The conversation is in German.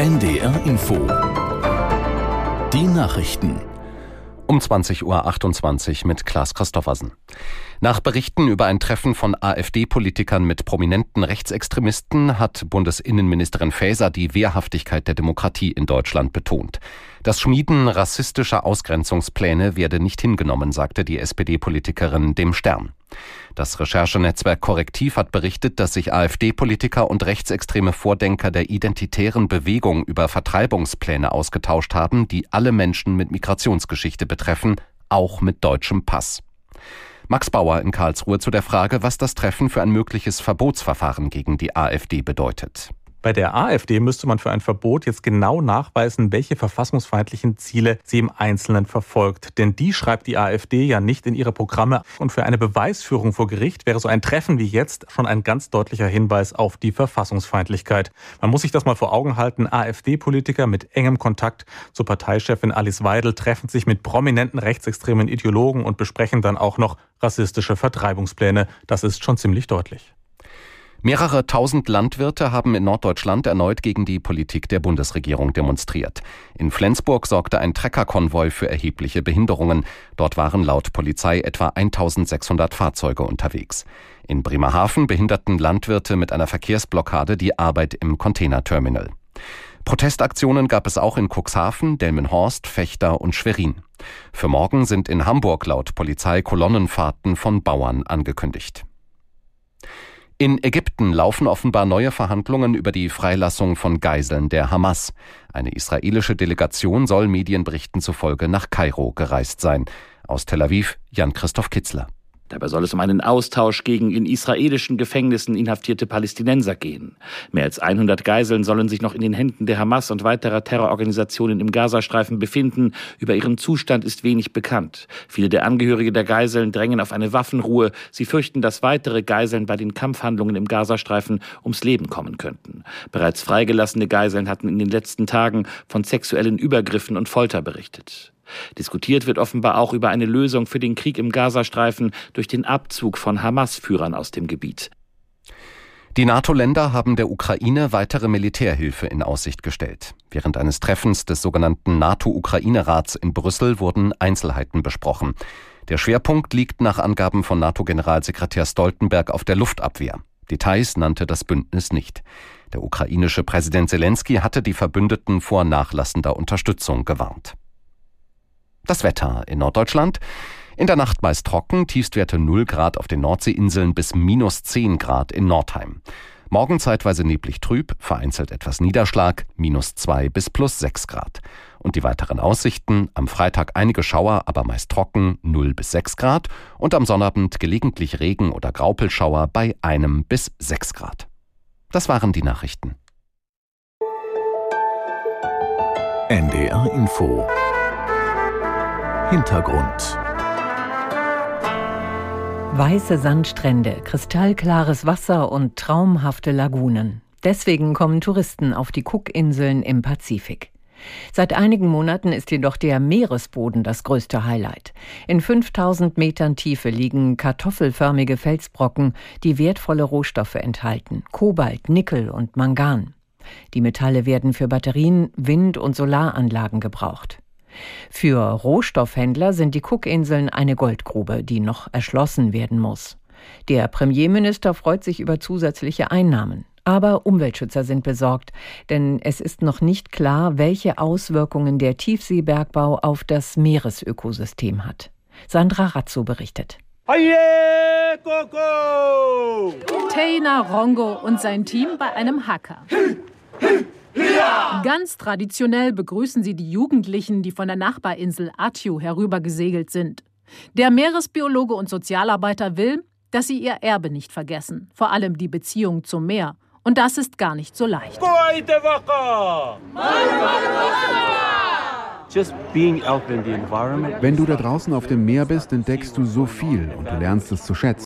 NDR Info. Die Nachrichten. Um 20.28 Uhr mit Klaas Christoffersen. Nach Berichten über ein Treffen von AfD-Politikern mit prominenten Rechtsextremisten hat Bundesinnenministerin Faeser die Wehrhaftigkeit der Demokratie in Deutschland betont. Das Schmieden rassistischer Ausgrenzungspläne werde nicht hingenommen, sagte die SPD-Politikerin dem Stern. Das Recherchenetzwerk Korrektiv hat berichtet, dass sich AfD-Politiker und rechtsextreme Vordenker der identitären Bewegung über Vertreibungspläne ausgetauscht haben, die alle Menschen mit Migrationsgeschichte betreffen, auch mit deutschem Pass. Max Bauer in Karlsruhe zu der Frage, was das Treffen für ein mögliches Verbotsverfahren gegen die AfD bedeutet. Bei der AfD müsste man für ein Verbot jetzt genau nachweisen, welche verfassungsfeindlichen Ziele sie im Einzelnen verfolgt. Denn die schreibt die AfD ja nicht in ihre Programme. Und für eine Beweisführung vor Gericht wäre so ein Treffen wie jetzt schon ein ganz deutlicher Hinweis auf die Verfassungsfeindlichkeit. Man muss sich das mal vor Augen halten. AfD-Politiker mit engem Kontakt zur Parteichefin Alice Weidel treffen sich mit prominenten rechtsextremen Ideologen und besprechen dann auch noch rassistische Vertreibungspläne. Das ist schon ziemlich deutlich. Mehrere tausend Landwirte haben in Norddeutschland erneut gegen die Politik der Bundesregierung demonstriert. In Flensburg sorgte ein Treckerkonvoi für erhebliche Behinderungen. Dort waren laut Polizei etwa 1600 Fahrzeuge unterwegs. In Bremerhaven behinderten Landwirte mit einer Verkehrsblockade die Arbeit im Containerterminal. Protestaktionen gab es auch in Cuxhaven, Delmenhorst, Fechter und Schwerin. Für morgen sind in Hamburg laut Polizei Kolonnenfahrten von Bauern angekündigt. In Ägypten laufen offenbar neue Verhandlungen über die Freilassung von Geiseln der Hamas. Eine israelische Delegation soll Medienberichten zufolge nach Kairo gereist sein. Aus Tel Aviv Jan Christoph Kitzler. Dabei soll es um einen Austausch gegen in israelischen Gefängnissen inhaftierte Palästinenser gehen. Mehr als 100 Geiseln sollen sich noch in den Händen der Hamas und weiterer Terrororganisationen im Gazastreifen befinden. Über ihren Zustand ist wenig bekannt. Viele der Angehörige der Geiseln drängen auf eine Waffenruhe. Sie fürchten, dass weitere Geiseln bei den Kampfhandlungen im Gazastreifen ums Leben kommen könnten. Bereits freigelassene Geiseln hatten in den letzten Tagen von sexuellen Übergriffen und Folter berichtet. Diskutiert wird offenbar auch über eine Lösung für den Krieg im Gazastreifen durch den Abzug von Hamas-Führern aus dem Gebiet. Die NATO-Länder haben der Ukraine weitere Militärhilfe in Aussicht gestellt. Während eines Treffens des sogenannten NATO-Ukraine-Rats in Brüssel wurden Einzelheiten besprochen. Der Schwerpunkt liegt nach Angaben von NATO-Generalsekretär Stoltenberg auf der Luftabwehr. Details nannte das Bündnis nicht. Der ukrainische Präsident Zelensky hatte die Verbündeten vor nachlassender Unterstützung gewarnt. Das Wetter in Norddeutschland. In der Nacht meist trocken, Tiefstwerte 0 Grad auf den Nordseeinseln bis minus 10 Grad in Nordheim. Morgen zeitweise neblig trüb, vereinzelt etwas Niederschlag, minus 2 bis plus 6 Grad. Und die weiteren Aussichten, am Freitag einige Schauer, aber meist trocken, 0 bis 6 Grad und am Sonnabend gelegentlich Regen oder Graupelschauer bei einem bis 6 Grad. Das waren die Nachrichten. NDR Info Hintergrund. Weiße Sandstrände, kristallklares Wasser und traumhafte Lagunen. Deswegen kommen Touristen auf die Cookinseln im Pazifik. Seit einigen Monaten ist jedoch der Meeresboden das größte Highlight. In 5000 Metern Tiefe liegen kartoffelförmige Felsbrocken, die wertvolle Rohstoffe enthalten. Kobalt, Nickel und Mangan. Die Metalle werden für Batterien, Wind- und Solaranlagen gebraucht. Für Rohstoffhändler sind die Cookinseln eine Goldgrube, die noch erschlossen werden muss. Der Premierminister freut sich über zusätzliche Einnahmen. Aber Umweltschützer sind besorgt, denn es ist noch nicht klar, welche Auswirkungen der Tiefseebergbau auf das Meeresökosystem hat. Sandra Razzo berichtet. Teina Rongo und sein Team bei einem Hacker. Ganz traditionell begrüßen sie die Jugendlichen, die von der Nachbarinsel Atju herübergesegelt sind. Der Meeresbiologe und Sozialarbeiter will, dass sie ihr Erbe nicht vergessen, vor allem die Beziehung zum Meer. Und das ist gar nicht so leicht. Wenn du da draußen auf dem Meer bist, entdeckst du so viel und du lernst es zu schätzen.